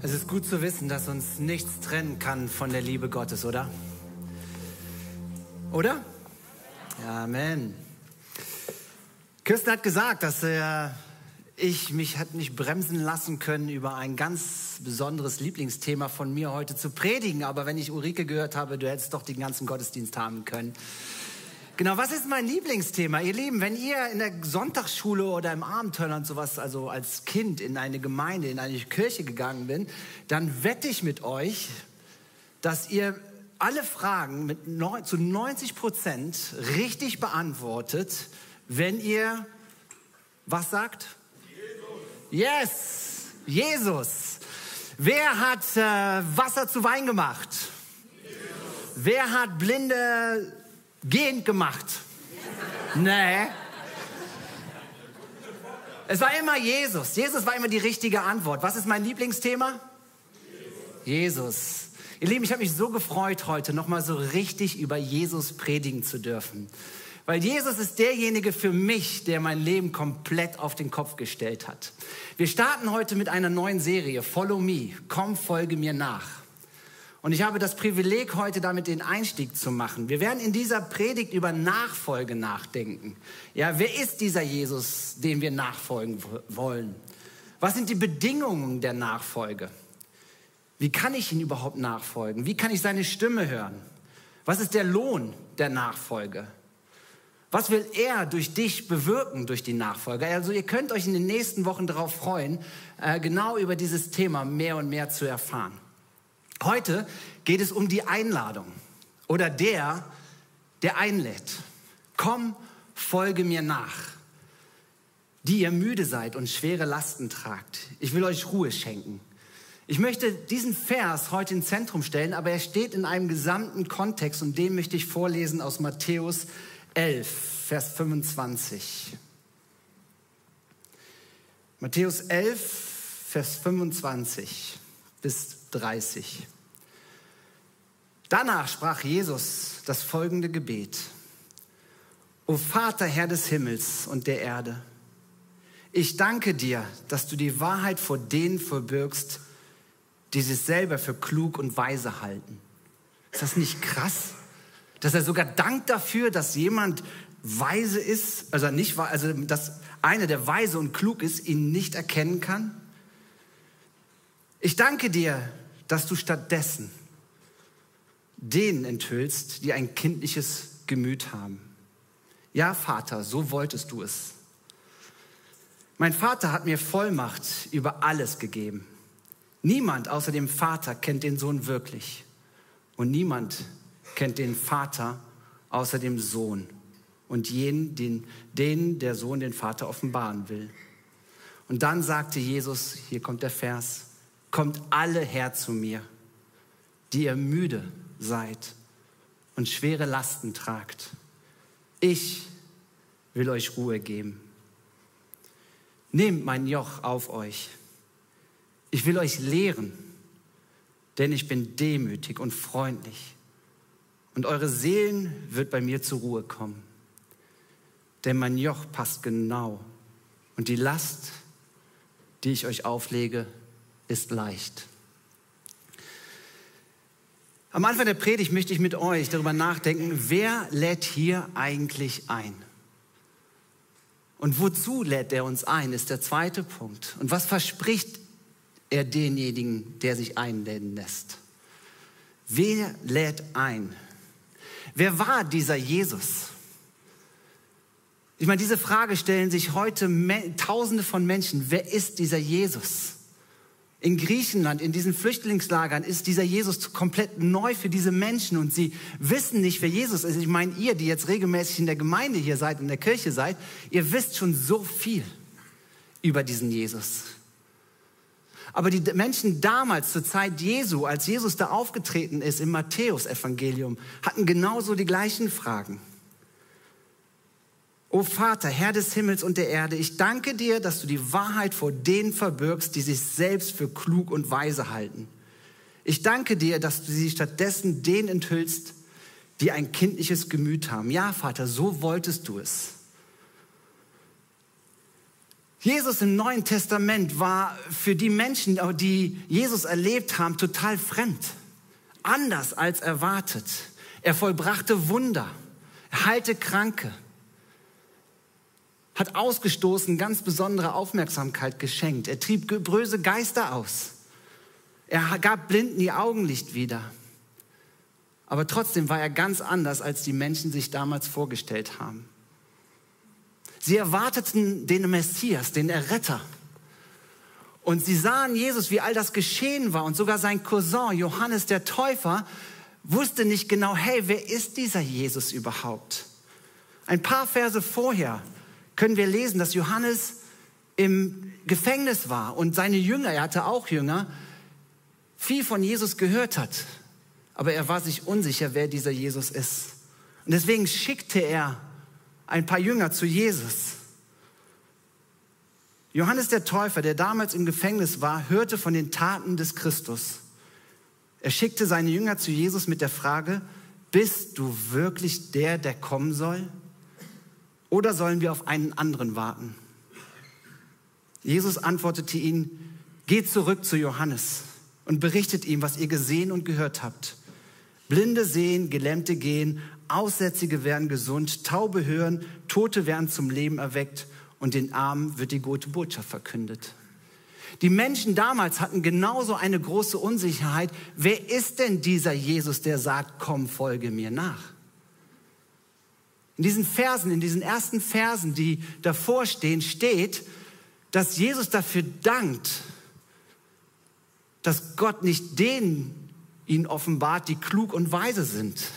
Es ist gut zu wissen, dass uns nichts trennen kann von der Liebe Gottes, oder? Oder? Amen. Kirsten hat gesagt, dass äh, ich mich hat nicht bremsen lassen können, über ein ganz besonderes Lieblingsthema von mir heute zu predigen. Aber wenn ich Ulrike gehört habe, du hättest doch den ganzen Gottesdienst haben können. Genau, was ist mein Lieblingsthema? Ihr Lieben, wenn ihr in der Sonntagsschule oder im Abenteuerland sowas, also als Kind in eine Gemeinde, in eine Kirche gegangen bin, dann wette ich mit euch, dass ihr alle Fragen mit neun, zu 90 Prozent richtig beantwortet, wenn ihr was sagt? Jesus. Yes, Jesus. Wer hat äh, Wasser zu Wein gemacht? Jesus. Wer hat Blinde gehend gemacht. Nee. Es war immer Jesus. Jesus war immer die richtige Antwort. Was ist mein Lieblingsthema? Jesus. Ihr Lieben, ich habe mich so gefreut, heute nochmal so richtig über Jesus predigen zu dürfen. Weil Jesus ist derjenige für mich, der mein Leben komplett auf den Kopf gestellt hat. Wir starten heute mit einer neuen Serie, Follow Me. Komm, folge mir nach. Und ich habe das Privileg, heute damit den Einstieg zu machen. Wir werden in dieser Predigt über Nachfolge nachdenken. Ja, wer ist dieser Jesus, dem wir nachfolgen wollen? Was sind die Bedingungen der Nachfolge? Wie kann ich ihn überhaupt nachfolgen? Wie kann ich seine Stimme hören? Was ist der Lohn der Nachfolge? Was will er durch dich bewirken, durch die Nachfolge? Also ihr könnt euch in den nächsten Wochen darauf freuen, äh, genau über dieses Thema mehr und mehr zu erfahren. Heute geht es um die Einladung oder der, der einlädt. Komm, folge mir nach, die ihr müde seid und schwere Lasten tragt. Ich will euch Ruhe schenken. Ich möchte diesen Vers heute ins Zentrum stellen, aber er steht in einem gesamten Kontext und den möchte ich vorlesen aus Matthäus 11, Vers 25. Matthäus 11, Vers 25 bis 30. Danach sprach Jesus das folgende Gebet. O Vater, Herr des Himmels und der Erde, ich danke dir, dass du die Wahrheit vor denen verbirgst, die sich selber für klug und weise halten. Ist das nicht krass? Dass er sogar dankt dafür, dass jemand weise ist, also nicht, also dass einer, der weise und klug ist, ihn nicht erkennen kann? Ich danke dir, dass du stattdessen denen enthüllst, die ein kindliches Gemüt haben. Ja, Vater, so wolltest du es. Mein Vater hat mir Vollmacht über alles gegeben. Niemand außer dem Vater kennt den Sohn wirklich. Und niemand kennt den Vater außer dem Sohn und jenen, den, denen der Sohn den Vater offenbaren will. Und dann sagte Jesus, hier kommt der Vers, kommt alle her zu mir, die ihr müde seid und schwere Lasten tragt. Ich will euch Ruhe geben. Nehmt mein Joch auf euch. Ich will euch lehren, denn ich bin demütig und freundlich. Und eure Seelen wird bei mir zur Ruhe kommen. Denn mein Joch passt genau. Und die Last, die ich euch auflege, ist leicht. Am Anfang der Predigt möchte ich mit euch darüber nachdenken, wer lädt hier eigentlich ein? Und wozu lädt er uns ein, ist der zweite Punkt. Und was verspricht er denjenigen, der sich einladen lässt? Wer lädt ein? Wer war dieser Jesus? Ich meine, diese Frage stellen sich heute Tausende von Menschen. Wer ist dieser Jesus? In Griechenland, in diesen Flüchtlingslagern ist dieser Jesus komplett neu für diese Menschen und sie wissen nicht, wer Jesus ist. Ich meine, ihr, die jetzt regelmäßig in der Gemeinde hier seid, in der Kirche seid, ihr wisst schon so viel über diesen Jesus. Aber die Menschen damals, zur Zeit Jesu, als Jesus da aufgetreten ist im Matthäusevangelium, hatten genauso die gleichen Fragen. O Vater, Herr des Himmels und der Erde, ich danke dir, dass du die Wahrheit vor denen verbirgst, die sich selbst für klug und weise halten. Ich danke dir, dass du sie stattdessen denen enthüllst, die ein kindliches Gemüt haben. Ja, Vater, so wolltest du es. Jesus im Neuen Testament war für die Menschen, die Jesus erlebt haben, total fremd. Anders als erwartet. Er vollbrachte Wunder, er heilte Kranke, hat ausgestoßen ganz besondere Aufmerksamkeit geschenkt. Er trieb böse Geister aus. Er gab Blinden die Augenlicht wieder. Aber trotzdem war er ganz anders, als die Menschen sich damals vorgestellt haben. Sie erwarteten den Messias, den Erretter. Und sie sahen Jesus, wie all das geschehen war. Und sogar sein Cousin Johannes der Täufer wusste nicht genau, hey, wer ist dieser Jesus überhaupt? Ein paar Verse vorher können wir lesen, dass Johannes im Gefängnis war und seine Jünger, er hatte auch Jünger, viel von Jesus gehört hat. Aber er war sich unsicher, wer dieser Jesus ist. Und deswegen schickte er ein paar Jünger zu Jesus. Johannes der Täufer, der damals im Gefängnis war, hörte von den Taten des Christus. Er schickte seine Jünger zu Jesus mit der Frage, bist du wirklich der, der kommen soll? Oder sollen wir auf einen anderen warten? Jesus antwortete ihnen, geht zurück zu Johannes und berichtet ihm, was ihr gesehen und gehört habt. Blinde sehen, Gelähmte gehen, Aussätzige werden gesund, Taube hören, Tote werden zum Leben erweckt und den Armen wird die gute Botschaft verkündet. Die Menschen damals hatten genauso eine große Unsicherheit. Wer ist denn dieser Jesus, der sagt, komm, folge mir nach? In diesen Versen, in diesen ersten Versen, die davor stehen, steht, dass Jesus dafür dankt, dass Gott nicht denen ihn offenbart, die klug und weise sind,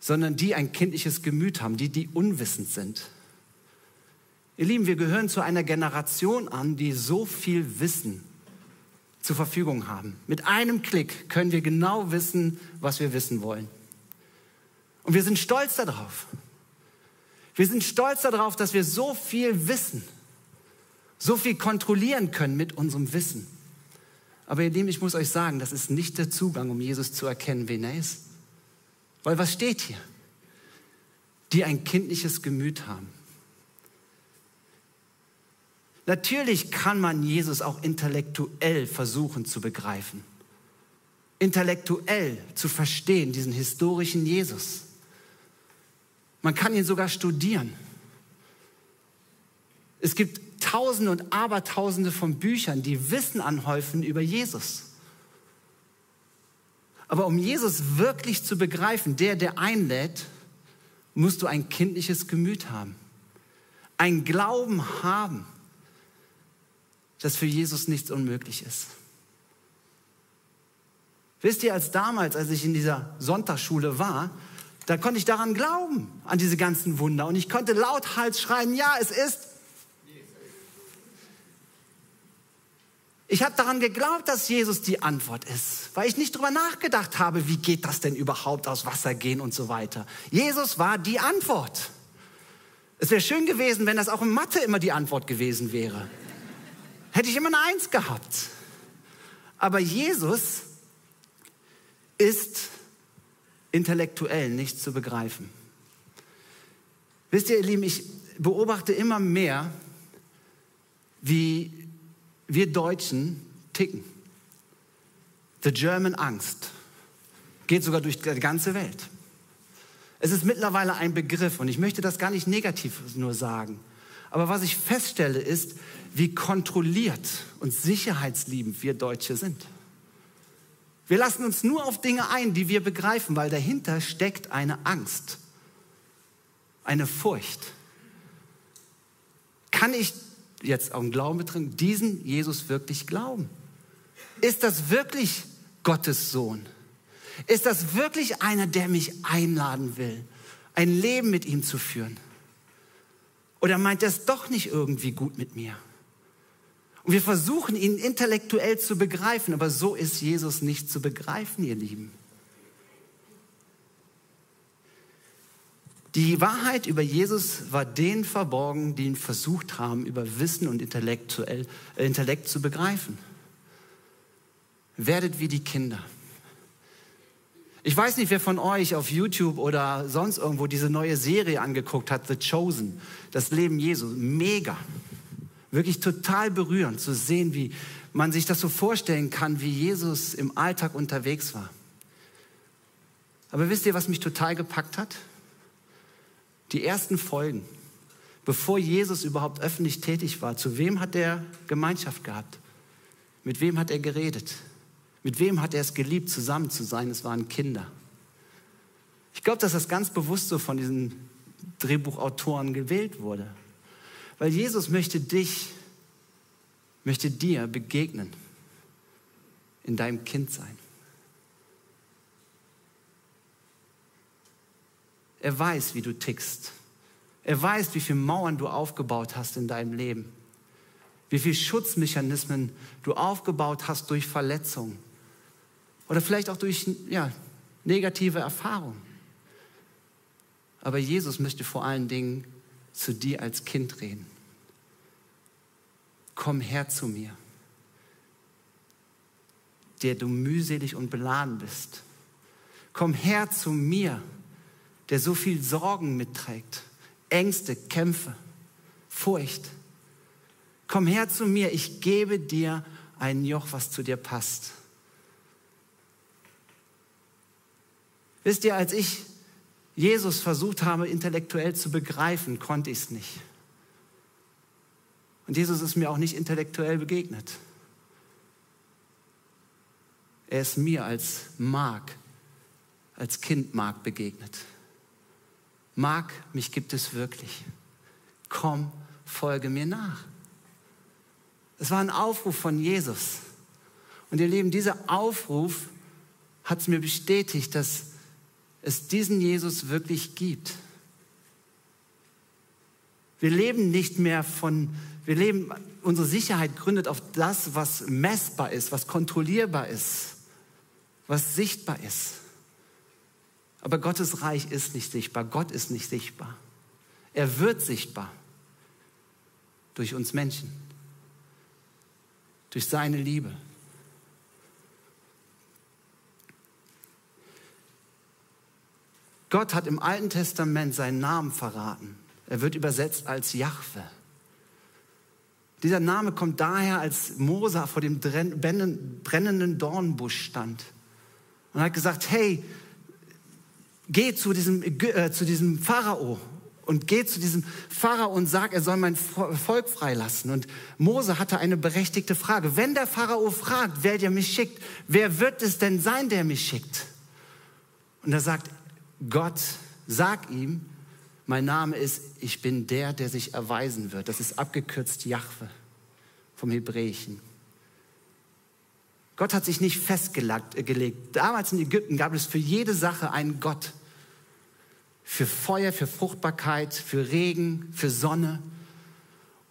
sondern die ein kindliches Gemüt haben, die, die unwissend sind. Ihr Lieben, wir gehören zu einer Generation an, die so viel Wissen zur Verfügung haben. Mit einem Klick können wir genau wissen, was wir wissen wollen. Und wir sind stolz darauf. Wir sind stolz darauf, dass wir so viel wissen, so viel kontrollieren können mit unserem Wissen. Aber ihr Lieben, ich muss euch sagen, das ist nicht der Zugang, um Jesus zu erkennen, wen er ist. Weil was steht hier? Die ein kindliches Gemüt haben. Natürlich kann man Jesus auch intellektuell versuchen zu begreifen. Intellektuell zu verstehen, diesen historischen Jesus. Man kann ihn sogar studieren. Es gibt Tausende und Abertausende von Büchern, die Wissen anhäufen über Jesus. Aber um Jesus wirklich zu begreifen, der, der einlädt, musst du ein kindliches Gemüt haben. Ein Glauben haben, dass für Jesus nichts unmöglich ist. Wisst ihr, als damals, als ich in dieser Sonntagsschule war, da konnte ich daran glauben, an diese ganzen Wunder. Und ich konnte lauthals schreien, ja, es ist Ich habe daran geglaubt, dass Jesus die Antwort ist, weil ich nicht drüber nachgedacht habe, wie geht das denn überhaupt aus Wasser gehen und so weiter. Jesus war die Antwort. Es wäre schön gewesen, wenn das auch in Mathe immer die Antwort gewesen wäre. Hätte ich immer eine Eins gehabt. Aber Jesus ist intellektuell nicht zu begreifen. Wisst ihr, ihr Lieben, ich beobachte immer mehr, wie wir Deutschen ticken. The German Angst geht sogar durch die ganze Welt. Es ist mittlerweile ein Begriff und ich möchte das gar nicht negativ nur sagen. Aber was ich feststelle ist, wie kontrolliert und sicherheitsliebend wir Deutsche sind. Wir lassen uns nur auf Dinge ein, die wir begreifen, weil dahinter steckt eine Angst, eine Furcht. Kann ich jetzt auch im Glauben betreten, diesen Jesus wirklich glauben? Ist das wirklich Gottes Sohn? Ist das wirklich einer, der mich einladen will, ein Leben mit ihm zu führen? Oder meint er es doch nicht irgendwie gut mit mir? Und wir versuchen ihn intellektuell zu begreifen, aber so ist Jesus nicht zu begreifen, ihr Lieben. Die Wahrheit über Jesus war denen verborgen, die ihn versucht haben, über Wissen und Intellektuell, äh, Intellekt zu begreifen. Werdet wie die Kinder. Ich weiß nicht, wer von euch auf YouTube oder sonst irgendwo diese neue Serie angeguckt hat, The Chosen, das Leben Jesu. Mega. Wirklich total berührend zu sehen, wie man sich das so vorstellen kann, wie Jesus im Alltag unterwegs war. Aber wisst ihr, was mich total gepackt hat? Die ersten Folgen, bevor Jesus überhaupt öffentlich tätig war, zu wem hat er Gemeinschaft gehabt? Mit wem hat er geredet? Mit wem hat er es geliebt, zusammen zu sein? Es waren Kinder. Ich glaube, dass das ganz bewusst so von diesen Drehbuchautoren gewählt wurde. Weil Jesus möchte dich, möchte dir begegnen in deinem Kindsein. Er weiß, wie du tickst. Er weiß, wie viele Mauern du aufgebaut hast in deinem Leben. Wie viele Schutzmechanismen du aufgebaut hast durch Verletzungen. Oder vielleicht auch durch ja, negative Erfahrungen. Aber Jesus möchte vor allen Dingen zu dir als Kind reden. Komm her zu mir, der du mühselig und beladen bist. Komm her zu mir, der so viel Sorgen mitträgt, Ängste, Kämpfe, Furcht. Komm her zu mir, ich gebe dir ein Joch, was zu dir passt. Wisst ihr, als ich Jesus versucht habe, intellektuell zu begreifen, konnte ich es nicht. Und Jesus ist mir auch nicht intellektuell begegnet. Er ist mir als Mark, als Kind Mark begegnet. Mark, mich gibt es wirklich. Komm, folge mir nach. Es war ein Aufruf von Jesus. Und ihr Lieben, dieser Aufruf hat es mir bestätigt, dass es diesen Jesus wirklich gibt. Wir leben nicht mehr von, wir leben, unsere Sicherheit gründet auf das, was messbar ist, was kontrollierbar ist, was sichtbar ist. Aber Gottes Reich ist nicht sichtbar. Gott ist nicht sichtbar. Er wird sichtbar durch uns Menschen, durch seine Liebe. Gott hat im Alten Testament seinen Namen verraten. Er wird übersetzt als Jahwe. Dieser Name kommt daher, als Mose vor dem brennenden Dornbusch stand und hat gesagt, hey, geh zu diesem, äh, zu diesem Pharao und geh zu diesem Pharao und sag, er soll mein Volk freilassen. Und Mose hatte eine berechtigte Frage. Wenn der Pharao fragt, wer dir mich schickt, wer wird es denn sein, der mich schickt? Und er sagt Gott, sag ihm, mein Name ist, ich bin der, der sich erweisen wird. Das ist abgekürzt Jahwe vom Hebräischen. Gott hat sich nicht festgelegt. Äh, Damals in Ägypten gab es für jede Sache einen Gott. Für Feuer, für Fruchtbarkeit, für Regen, für Sonne.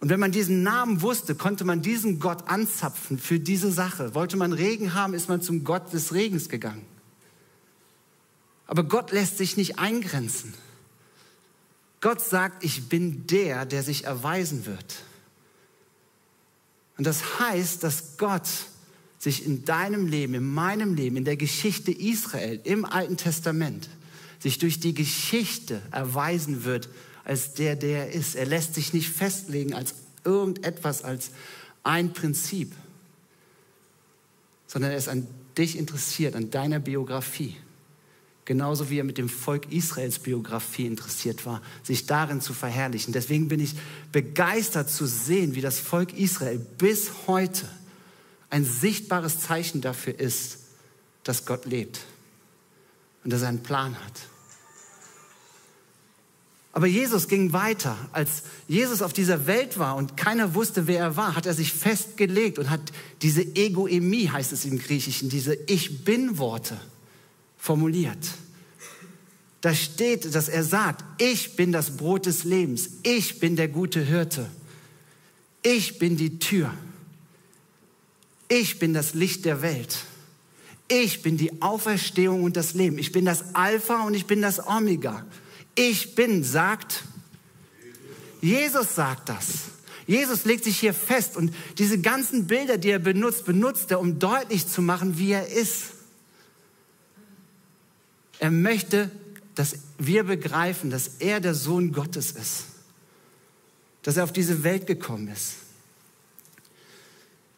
Und wenn man diesen Namen wusste, konnte man diesen Gott anzapfen für diese Sache. Wollte man Regen haben, ist man zum Gott des Regens gegangen. Aber Gott lässt sich nicht eingrenzen. Gott sagt, ich bin der, der sich erweisen wird. Und das heißt, dass Gott sich in deinem Leben, in meinem Leben, in der Geschichte Israel, im Alten Testament, sich durch die Geschichte erweisen wird als der, der er ist. Er lässt sich nicht festlegen als irgendetwas, als ein Prinzip, sondern er ist an dich interessiert, an deiner Biografie. Genauso wie er mit dem Volk Israels Biografie interessiert war, sich darin zu verherrlichen. Deswegen bin ich begeistert zu sehen, wie das Volk Israel bis heute ein sichtbares Zeichen dafür ist, dass Gott lebt und dass er einen Plan hat. Aber Jesus ging weiter. Als Jesus auf dieser Welt war und keiner wusste, wer er war, hat er sich festgelegt und hat diese Egoemie, heißt es im Griechischen, diese Ich bin-Worte formuliert. Da steht, dass er sagt, ich bin das Brot des Lebens, ich bin der gute Hirte, ich bin die Tür, ich bin das Licht der Welt, ich bin die Auferstehung und das Leben, ich bin das Alpha und ich bin das Omega. Ich bin, sagt, Jesus sagt das. Jesus legt sich hier fest und diese ganzen Bilder, die er benutzt, benutzt er, um deutlich zu machen, wie er ist. Er möchte, dass wir begreifen, dass er der Sohn Gottes ist. Dass er auf diese Welt gekommen ist.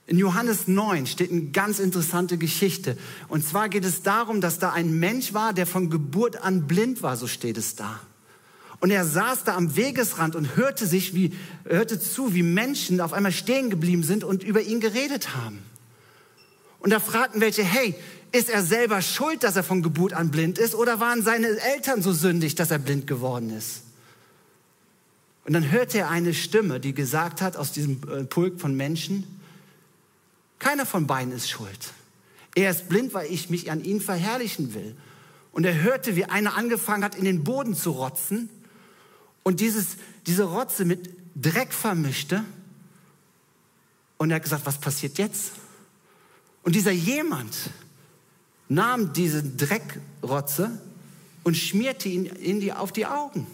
In Johannes 9 steht eine ganz interessante Geschichte. Und zwar geht es darum, dass da ein Mensch war, der von Geburt an blind war, so steht es da. Und er saß da am Wegesrand und hörte sich wie, hörte zu, wie Menschen auf einmal stehen geblieben sind und über ihn geredet haben. Und da fragten welche, hey, ist er selber schuld, dass er von Geburt an blind ist oder waren seine Eltern so sündig, dass er blind geworden ist? Und dann hörte er eine Stimme, die gesagt hat aus diesem äh, Pulk von Menschen, keiner von beiden ist schuld. Er ist blind, weil ich mich an ihn verherrlichen will. Und er hörte, wie einer angefangen hat, in den Boden zu rotzen und dieses, diese Rotze mit Dreck vermischte. Und er hat gesagt, was passiert jetzt? Und dieser jemand nahm diese Dreckrotze und schmierte ihn in die, auf die Augen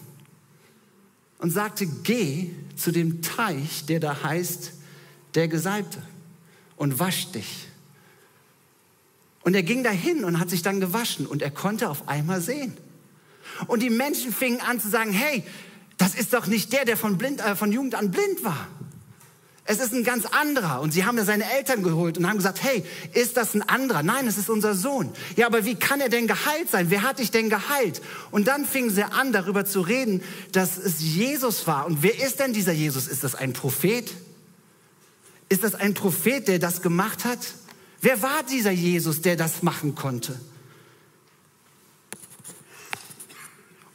und sagte, geh zu dem Teich, der da heißt, der Gesalbte und wasch dich. Und er ging dahin und hat sich dann gewaschen und er konnte auf einmal sehen. Und die Menschen fingen an zu sagen, hey, das ist doch nicht der, der von, blind, äh, von Jugend an blind war. Es ist ein ganz anderer. Und sie haben ja seine Eltern geholt und haben gesagt, hey, ist das ein anderer? Nein, es ist unser Sohn. Ja, aber wie kann er denn geheilt sein? Wer hat dich denn geheilt? Und dann fingen sie an, darüber zu reden, dass es Jesus war. Und wer ist denn dieser Jesus? Ist das ein Prophet? Ist das ein Prophet, der das gemacht hat? Wer war dieser Jesus, der das machen konnte?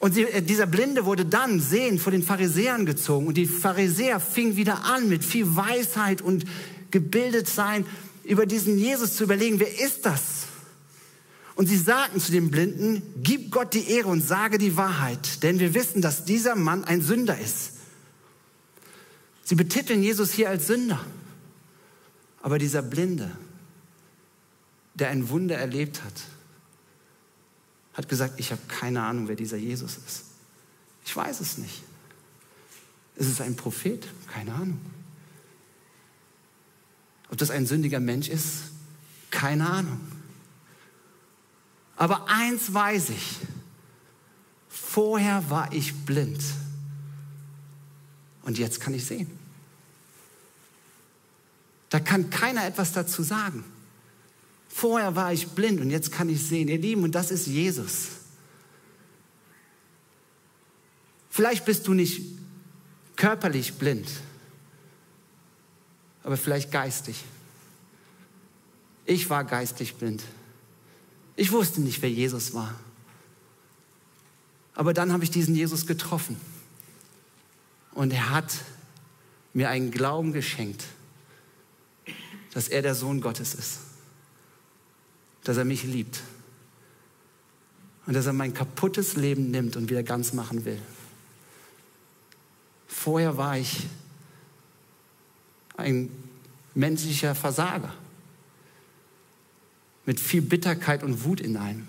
Und sie, äh, dieser Blinde wurde dann sehend vor den Pharisäern gezogen. Und die Pharisäer fingen wieder an, mit viel Weisheit und gebildet sein, über diesen Jesus zu überlegen, wer ist das? Und sie sagten zu dem Blinden, gib Gott die Ehre und sage die Wahrheit, denn wir wissen, dass dieser Mann ein Sünder ist. Sie betiteln Jesus hier als Sünder. Aber dieser Blinde, der ein Wunder erlebt hat, hat gesagt, ich habe keine Ahnung, wer dieser Jesus ist. Ich weiß es nicht. Ist es ein Prophet? Keine Ahnung. Ob das ein sündiger Mensch ist? Keine Ahnung. Aber eins weiß ich. Vorher war ich blind. Und jetzt kann ich sehen. Da kann keiner etwas dazu sagen. Vorher war ich blind und jetzt kann ich sehen. Ihr Lieben, und das ist Jesus. Vielleicht bist du nicht körperlich blind, aber vielleicht geistig. Ich war geistig blind. Ich wusste nicht, wer Jesus war. Aber dann habe ich diesen Jesus getroffen. Und er hat mir einen Glauben geschenkt, dass er der Sohn Gottes ist dass er mich liebt und dass er mein kaputtes Leben nimmt und wieder ganz machen will. Vorher war ich ein menschlicher Versager mit viel Bitterkeit und Wut in einem,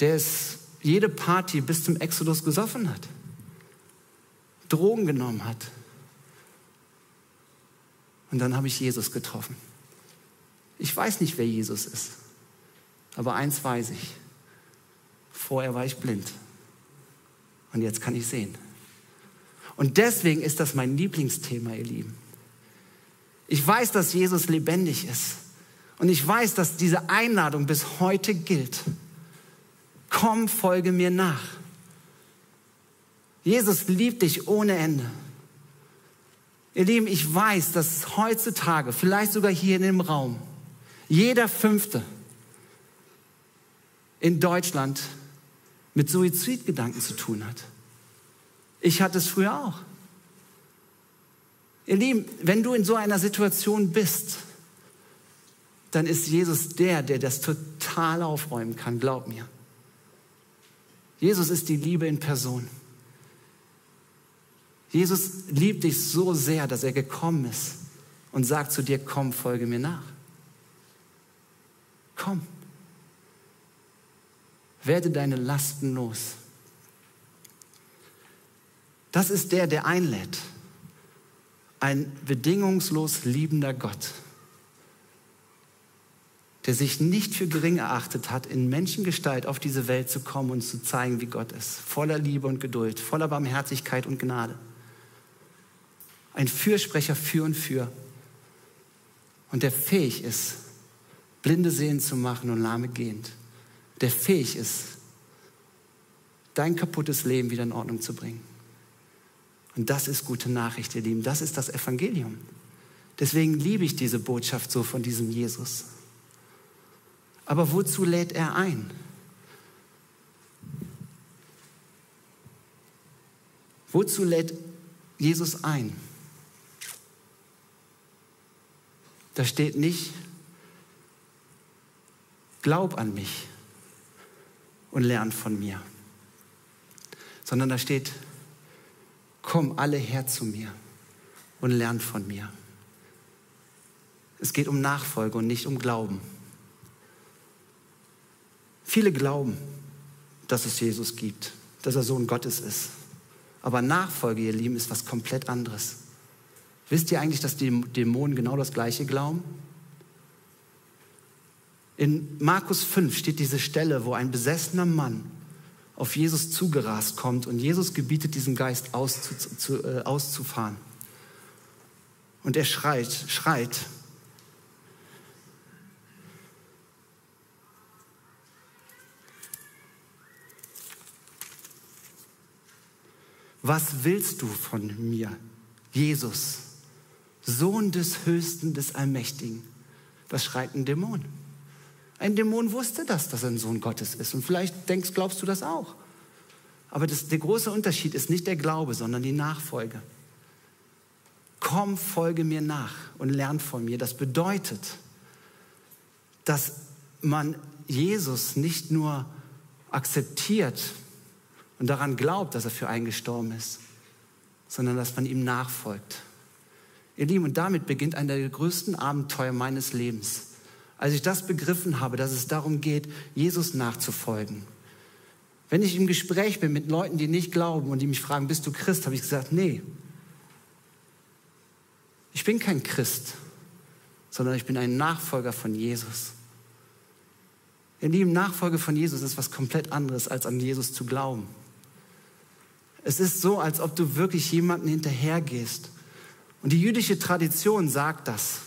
der es jede Party bis zum Exodus gesoffen hat, Drogen genommen hat. Und dann habe ich Jesus getroffen. Ich weiß nicht, wer Jesus ist. Aber eins weiß ich. Vorher war ich blind. Und jetzt kann ich sehen. Und deswegen ist das mein Lieblingsthema, ihr Lieben. Ich weiß, dass Jesus lebendig ist. Und ich weiß, dass diese Einladung bis heute gilt. Komm, folge mir nach. Jesus liebt dich ohne Ende. Ihr Lieben, ich weiß, dass heutzutage, vielleicht sogar hier in dem Raum, jeder Fünfte in Deutschland mit Suizidgedanken zu tun hat. Ich hatte es früher auch. Ihr Lieben, wenn du in so einer Situation bist, dann ist Jesus der, der das total aufräumen kann, glaub mir. Jesus ist die Liebe in Person. Jesus liebt dich so sehr, dass er gekommen ist und sagt zu dir, komm, folge mir nach. Komm. Werde deine Lasten los. Das ist der, der einlädt. Ein bedingungslos liebender Gott, der sich nicht für gering erachtet hat, in Menschengestalt auf diese Welt zu kommen und zu zeigen, wie Gott ist. Voller Liebe und Geduld, voller Barmherzigkeit und Gnade. Ein Fürsprecher für und für. und der fähig ist, Blinde sehen zu machen und Lahme gehend, der fähig ist, dein kaputtes Leben wieder in Ordnung zu bringen. Und das ist gute Nachricht, ihr Lieben. Das ist das Evangelium. Deswegen liebe ich diese Botschaft so von diesem Jesus. Aber wozu lädt er ein? Wozu lädt Jesus ein? Da steht nicht, glaub an mich und lern von mir, sondern da steht, komm alle her zu mir und lern von mir. Es geht um Nachfolge und nicht um Glauben. Viele glauben, dass es Jesus gibt, dass er Sohn Gottes ist. Aber Nachfolge, ihr Lieben, ist was komplett anderes. Wisst ihr eigentlich, dass die Dämonen genau das Gleiche glauben? In Markus 5 steht diese Stelle, wo ein besessener Mann auf Jesus zugerast kommt und Jesus gebietet diesem Geist auszu, zu, äh, auszufahren. Und er schreit, schreit. Was willst du von mir, Jesus, Sohn des Höchsten, des Allmächtigen? Das schreit ein Dämon. Ein Dämon wusste das, dass er ein Sohn Gottes ist. Und vielleicht denkst, glaubst du das auch. Aber das, der große Unterschied ist nicht der Glaube, sondern die Nachfolge. Komm, folge mir nach und lern von mir. Das bedeutet, dass man Jesus nicht nur akzeptiert und daran glaubt, dass er für einen gestorben ist, sondern dass man ihm nachfolgt. Ihr Lieben, und damit beginnt einer der größten Abenteuer meines Lebens. Als ich das begriffen habe, dass es darum geht, Jesus nachzufolgen. Wenn ich im Gespräch bin mit Leuten, die nicht glauben und die mich fragen, bist du Christ, habe ich gesagt, nee. Ich bin kein Christ, sondern ich bin ein Nachfolger von Jesus. Ihr Lieben, Nachfolge von Jesus ist was komplett anderes, als an Jesus zu glauben. Es ist so, als ob du wirklich jemanden hinterhergehst. Und die jüdische Tradition sagt das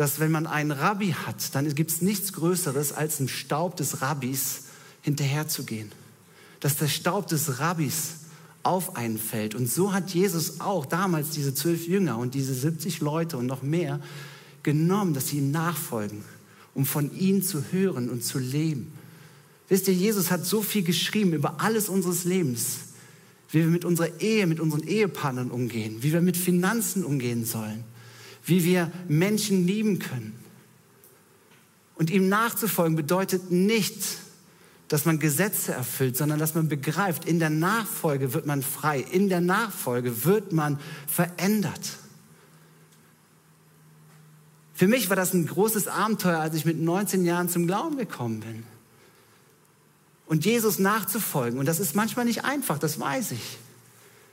dass wenn man einen Rabbi hat, dann gibt es nichts Größeres, als im Staub des Rabbis hinterherzugehen. Dass der Staub des Rabbis auf einen fällt. Und so hat Jesus auch damals diese zwölf Jünger und diese 70 Leute und noch mehr genommen, dass sie ihm nachfolgen, um von ihnen zu hören und zu leben. Wisst ihr, Jesus hat so viel geschrieben über alles unseres Lebens, wie wir mit unserer Ehe, mit unseren Ehepartnern umgehen, wie wir mit Finanzen umgehen sollen wie wir Menschen lieben können. Und ihm nachzufolgen bedeutet nicht, dass man Gesetze erfüllt, sondern dass man begreift, in der Nachfolge wird man frei, in der Nachfolge wird man verändert. Für mich war das ein großes Abenteuer, als ich mit 19 Jahren zum Glauben gekommen bin. Und Jesus nachzufolgen. Und das ist manchmal nicht einfach, das weiß ich.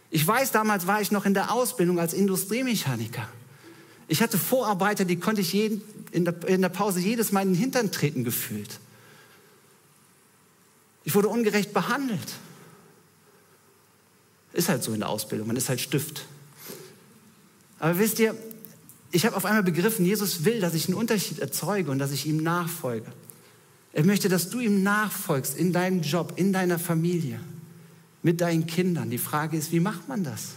Ich weiß, damals war ich noch in der Ausbildung als Industriemechaniker. Ich hatte Vorarbeiter, die konnte ich jeden, in, der, in der Pause jedes Mal in den Hintern treten gefühlt. Ich wurde ungerecht behandelt. Ist halt so in der Ausbildung, man ist halt Stift. Aber wisst ihr, ich habe auf einmal begriffen, Jesus will, dass ich einen Unterschied erzeuge und dass ich ihm nachfolge. Er möchte, dass du ihm nachfolgst in deinem Job, in deiner Familie, mit deinen Kindern. Die Frage ist, wie macht man das?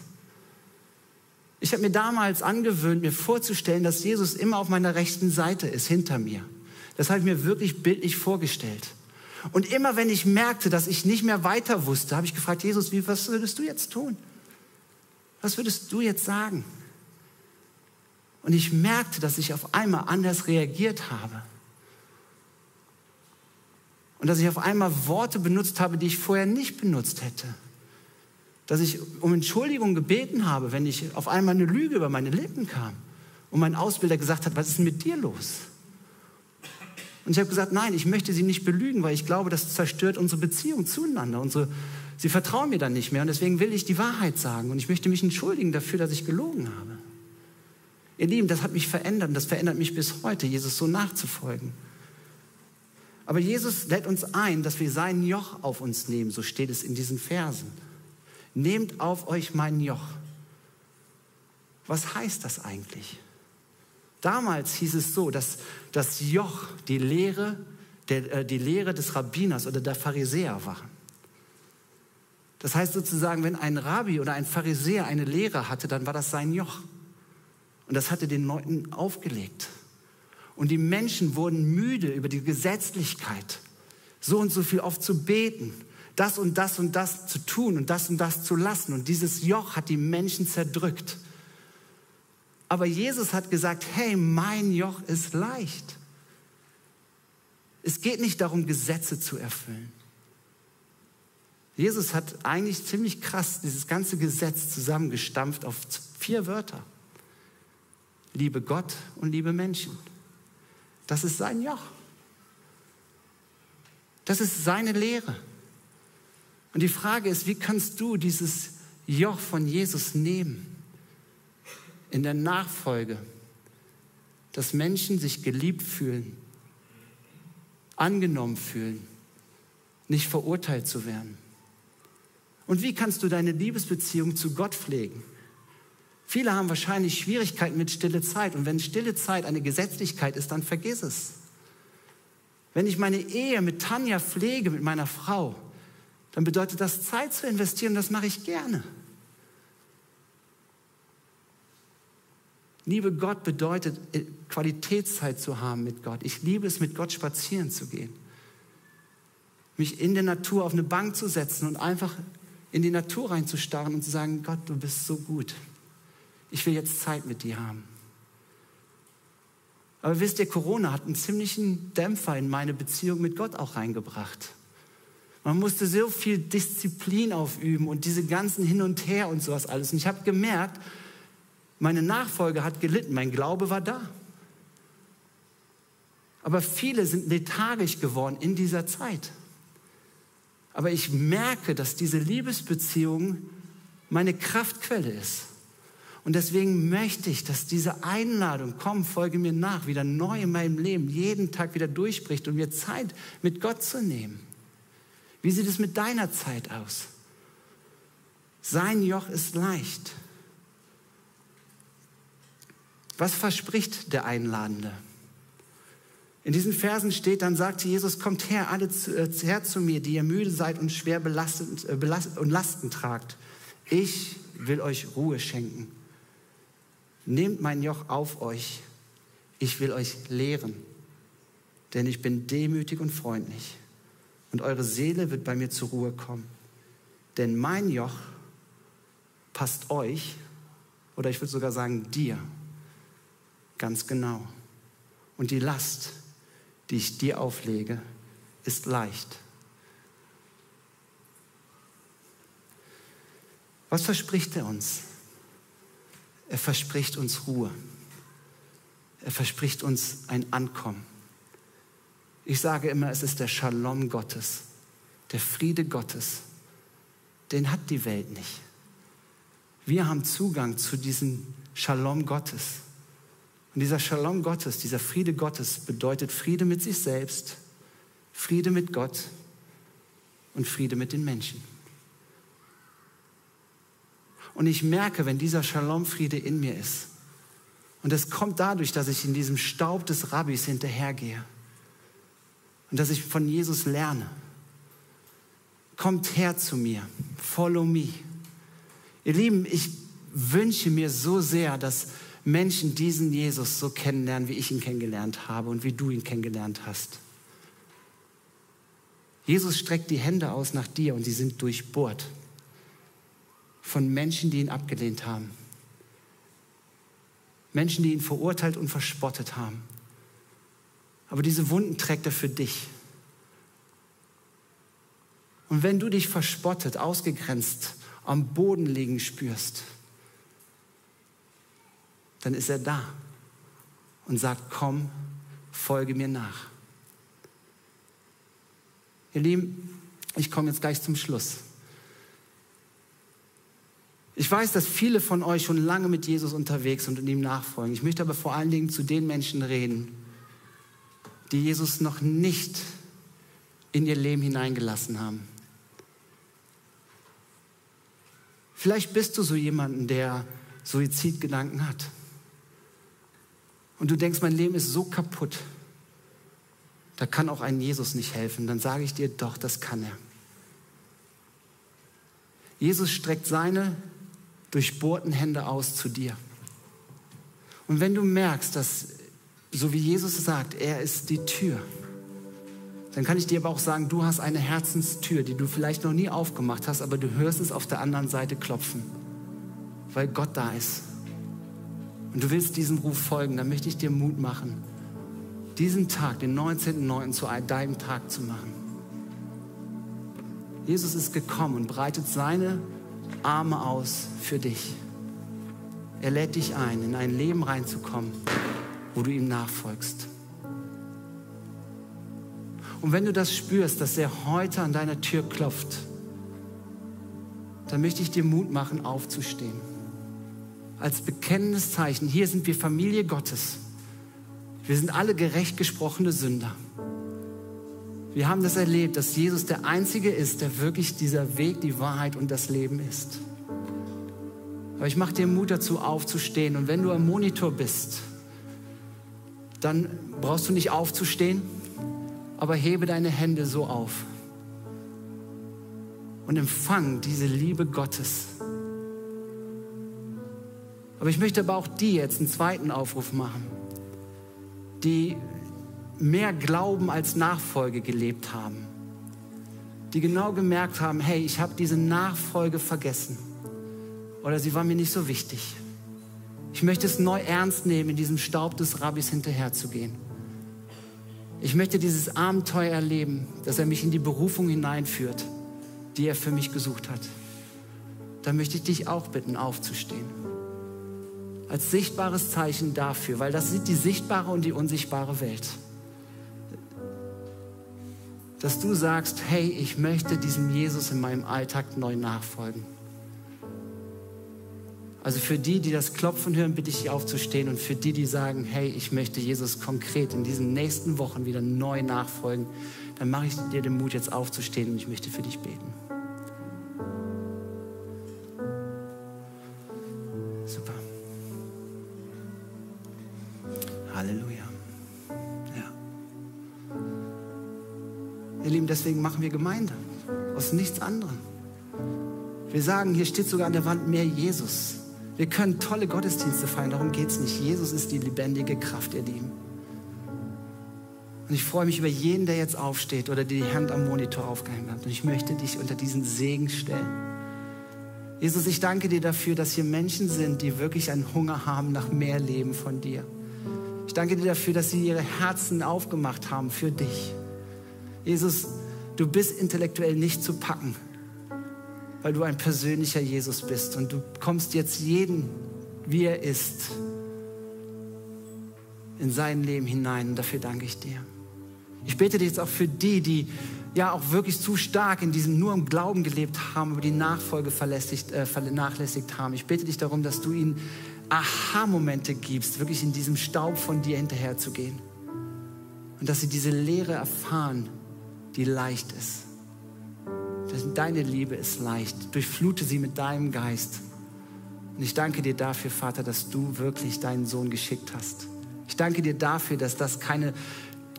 Ich habe mir damals angewöhnt, mir vorzustellen, dass Jesus immer auf meiner rechten Seite ist, hinter mir. Das habe ich mir wirklich bildlich vorgestellt. Und immer wenn ich merkte, dass ich nicht mehr weiter wusste, habe ich gefragt, Jesus, wie, was würdest du jetzt tun? Was würdest du jetzt sagen? Und ich merkte, dass ich auf einmal anders reagiert habe. Und dass ich auf einmal Worte benutzt habe, die ich vorher nicht benutzt hätte dass ich um Entschuldigung gebeten habe, wenn ich auf einmal eine Lüge über meine Lippen kam und mein Ausbilder gesagt hat, was ist denn mit dir los? Und ich habe gesagt, nein, ich möchte sie nicht belügen, weil ich glaube, das zerstört unsere Beziehung zueinander. Unsere, sie vertrauen mir dann nicht mehr und deswegen will ich die Wahrheit sagen und ich möchte mich entschuldigen dafür, dass ich gelogen habe. Ihr Lieben, das hat mich verändert und das verändert mich bis heute, Jesus so nachzufolgen. Aber Jesus lädt uns ein, dass wir sein Joch auf uns nehmen, so steht es in diesen Versen. Nehmt auf euch mein Joch. Was heißt das eigentlich? Damals hieß es so, dass das Joch die Lehre, der, äh, die Lehre des Rabbiners oder der Pharisäer war. Das heißt sozusagen, wenn ein Rabbi oder ein Pharisäer eine Lehre hatte, dann war das sein Joch. Und das hatte den Leuten aufgelegt. Und die Menschen wurden müde über die Gesetzlichkeit, so und so viel oft zu beten, das und das und das zu tun und das und das zu lassen. Und dieses Joch hat die Menschen zerdrückt. Aber Jesus hat gesagt, hey, mein Joch ist leicht. Es geht nicht darum, Gesetze zu erfüllen. Jesus hat eigentlich ziemlich krass dieses ganze Gesetz zusammengestampft auf vier Wörter. Liebe Gott und liebe Menschen. Das ist sein Joch. Das ist seine Lehre. Und die Frage ist, wie kannst du dieses Joch von Jesus nehmen in der Nachfolge, dass Menschen sich geliebt fühlen, angenommen fühlen, nicht verurteilt zu werden. Und wie kannst du deine Liebesbeziehung zu Gott pflegen? Viele haben wahrscheinlich Schwierigkeiten mit stille Zeit. Und wenn stille Zeit eine Gesetzlichkeit ist, dann vergiss es. Wenn ich meine Ehe mit Tanja pflege, mit meiner Frau, dann bedeutet das Zeit zu investieren. Das mache ich gerne. Liebe Gott bedeutet äh, Qualitätszeit zu haben mit Gott. Ich liebe es, mit Gott spazieren zu gehen. Mich in der Natur auf eine Bank zu setzen und einfach in die Natur reinzustarren und zu sagen, Gott, du bist so gut. Ich will jetzt Zeit mit dir haben. Aber wisst ihr, Corona hat einen ziemlichen Dämpfer in meine Beziehung mit Gott auch reingebracht. Man musste so viel Disziplin aufüben und diese ganzen Hin und Her und sowas alles. Und ich habe gemerkt, meine Nachfolge hat gelitten, mein Glaube war da. Aber viele sind lethargisch geworden in dieser Zeit. Aber ich merke, dass diese Liebesbeziehung meine Kraftquelle ist. Und deswegen möchte ich, dass diese Einladung, komm, folge mir nach, wieder neu in meinem Leben, jeden Tag wieder durchbricht und mir Zeit mit Gott zu nehmen. Wie sieht es mit deiner Zeit aus? Sein Joch ist leicht. Was verspricht der Einladende? In diesen Versen steht, dann sagte Jesus, kommt her, alle zu, äh, her zu mir, die ihr müde seid und schwer belastet, äh, belastet und Lasten tragt. Ich will euch Ruhe schenken. Nehmt mein Joch auf euch. Ich will euch lehren, denn ich bin demütig und freundlich. Und eure Seele wird bei mir zur Ruhe kommen. Denn mein Joch passt euch, oder ich würde sogar sagen dir, ganz genau. Und die Last, die ich dir auflege, ist leicht. Was verspricht er uns? Er verspricht uns Ruhe. Er verspricht uns ein Ankommen. Ich sage immer, es ist der Shalom Gottes, der Friede Gottes. Den hat die Welt nicht. Wir haben Zugang zu diesem Shalom Gottes. Und dieser Shalom Gottes, dieser Friede Gottes bedeutet Friede mit sich selbst, Friede mit Gott und Friede mit den Menschen. Und ich merke, wenn dieser Shalom-Friede in mir ist, und es kommt dadurch, dass ich in diesem Staub des Rabbis hinterhergehe und dass ich von Jesus lerne. Kommt her zu mir, follow me. Ihr Lieben, ich wünsche mir so sehr, dass Menschen diesen Jesus so kennenlernen, wie ich ihn kennengelernt habe und wie du ihn kennengelernt hast. Jesus streckt die Hände aus nach dir und sie sind durchbohrt von Menschen, die ihn abgelehnt haben. Menschen, die ihn verurteilt und verspottet haben. Aber diese Wunden trägt er für dich. Und wenn du dich verspottet, ausgegrenzt, am Boden liegen spürst, dann ist er da und sagt, komm, folge mir nach. Ihr Lieben, ich komme jetzt gleich zum Schluss. Ich weiß, dass viele von euch schon lange mit Jesus unterwegs sind und ihm nachfolgen. Ich möchte aber vor allen Dingen zu den Menschen reden, die Jesus noch nicht in ihr Leben hineingelassen haben. Vielleicht bist du so jemanden, der Suizidgedanken hat. und du denkst, mein Leben ist so kaputt, da kann auch ein Jesus nicht helfen, dann sage ich dir doch, das kann er. Jesus streckt seine durchbohrten Hände aus zu dir. Und wenn du merkst, dass, so wie Jesus sagt, er ist die Tür, dann kann ich dir aber auch sagen, du hast eine Herzenstür, die du vielleicht noch nie aufgemacht hast, aber du hörst es auf der anderen Seite klopfen, weil Gott da ist. Und du willst diesem Ruf folgen, dann möchte ich dir Mut machen, diesen Tag, den 19.09. zu deinem Tag zu machen. Jesus ist gekommen und breitet seine Arme aus für dich. Er lädt dich ein, in ein Leben reinzukommen, wo du ihm nachfolgst. Und wenn du das spürst, dass er heute an deiner Tür klopft, dann möchte ich dir Mut machen, aufzustehen. Als bekennendes Zeichen, hier sind wir Familie Gottes. Wir sind alle gerecht gesprochene Sünder. Wir haben das erlebt, dass Jesus der Einzige ist, der wirklich dieser Weg, die Wahrheit und das Leben ist. Aber ich mache dir Mut dazu, aufzustehen. Und wenn du am Monitor bist, dann brauchst du nicht aufzustehen, aber hebe deine Hände so auf und empfang diese Liebe Gottes. Aber ich möchte aber auch die jetzt einen zweiten Aufruf machen, die mehr Glauben als Nachfolge gelebt haben, die genau gemerkt haben, hey, ich habe diese Nachfolge vergessen oder sie war mir nicht so wichtig. Ich möchte es neu ernst nehmen, in diesem Staub des Rabbis hinterherzugehen. Ich möchte dieses Abenteuer erleben, dass er mich in die Berufung hineinführt, die er für mich gesucht hat. Da möchte ich dich auch bitten, aufzustehen. Als sichtbares Zeichen dafür, weil das sieht die sichtbare und die unsichtbare Welt. Dass du sagst, hey, ich möchte diesem Jesus in meinem Alltag neu nachfolgen. Also für die, die das Klopfen hören, bitte ich dich aufzustehen und für die, die sagen, hey, ich möchte Jesus konkret in diesen nächsten Wochen wieder neu nachfolgen, dann mache ich dir den Mut, jetzt aufzustehen und ich möchte für dich beten. Super. Halleluja. Ja. Ihr Lieben, deswegen machen wir Gemeinde. Aus nichts anderem. Wir sagen, hier steht sogar an der Wand mehr Jesus. Wir können tolle Gottesdienste feiern, darum geht es nicht. Jesus ist die lebendige Kraft, ihr Lieben. Und ich freue mich über jeden, der jetzt aufsteht oder die Hand am Monitor aufgehängt hat. Und ich möchte dich unter diesen Segen stellen. Jesus, ich danke dir dafür, dass hier Menschen sind, die wirklich einen Hunger haben nach mehr Leben von dir. Ich danke dir dafür, dass sie ihre Herzen aufgemacht haben für dich. Jesus, du bist intellektuell nicht zu packen weil du ein persönlicher Jesus bist und du kommst jetzt jeden, wie er ist, in sein Leben hinein und dafür danke ich dir. Ich bete dir jetzt auch für die, die ja auch wirklich zu stark in diesem nur im Glauben gelebt haben, aber die Nachfolge äh, vernachlässigt haben. Ich bete dich darum, dass du ihnen Aha-Momente gibst, wirklich in diesem Staub von dir hinterherzugehen. Und dass sie diese Lehre erfahren, die leicht ist. Deine Liebe ist leicht. Durchflute sie mit deinem Geist. Und ich danke dir dafür, Vater, dass du wirklich deinen Sohn geschickt hast. Ich danke dir dafür, dass das keine,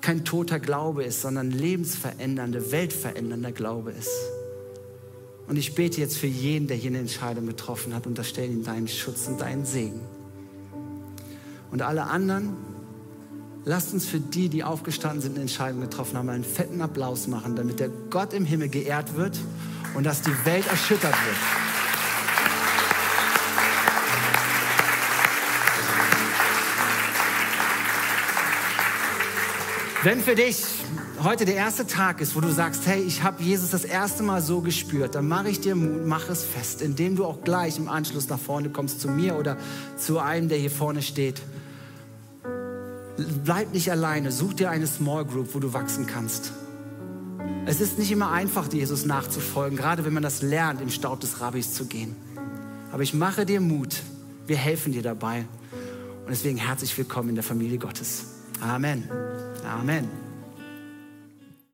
kein toter Glaube ist, sondern lebensverändernde, weltverändernder Glaube ist. Und ich bete jetzt für jeden, der hier eine Entscheidung getroffen hat, unterstelle ihm deinen Schutz und deinen Segen. Und alle anderen, Lasst uns für die, die aufgestanden sind, eine Entscheidung getroffen haben, einen fetten Applaus machen, damit der Gott im Himmel geehrt wird und dass die Welt erschüttert wird. Wenn für dich heute der erste Tag ist, wo du sagst, hey, ich habe Jesus das erste Mal so gespürt, dann mache ich dir Mut, mach es fest, indem du auch gleich im Anschluss nach vorne kommst zu mir oder zu einem, der hier vorne steht bleib nicht alleine, such dir eine Small Group, wo du wachsen kannst. Es ist nicht immer einfach, Jesus nachzufolgen, gerade wenn man das lernt, im Staub des Rabbis zu gehen. Aber ich mache dir Mut. Wir helfen dir dabei. Und deswegen herzlich willkommen in der Familie Gottes. Amen. Amen.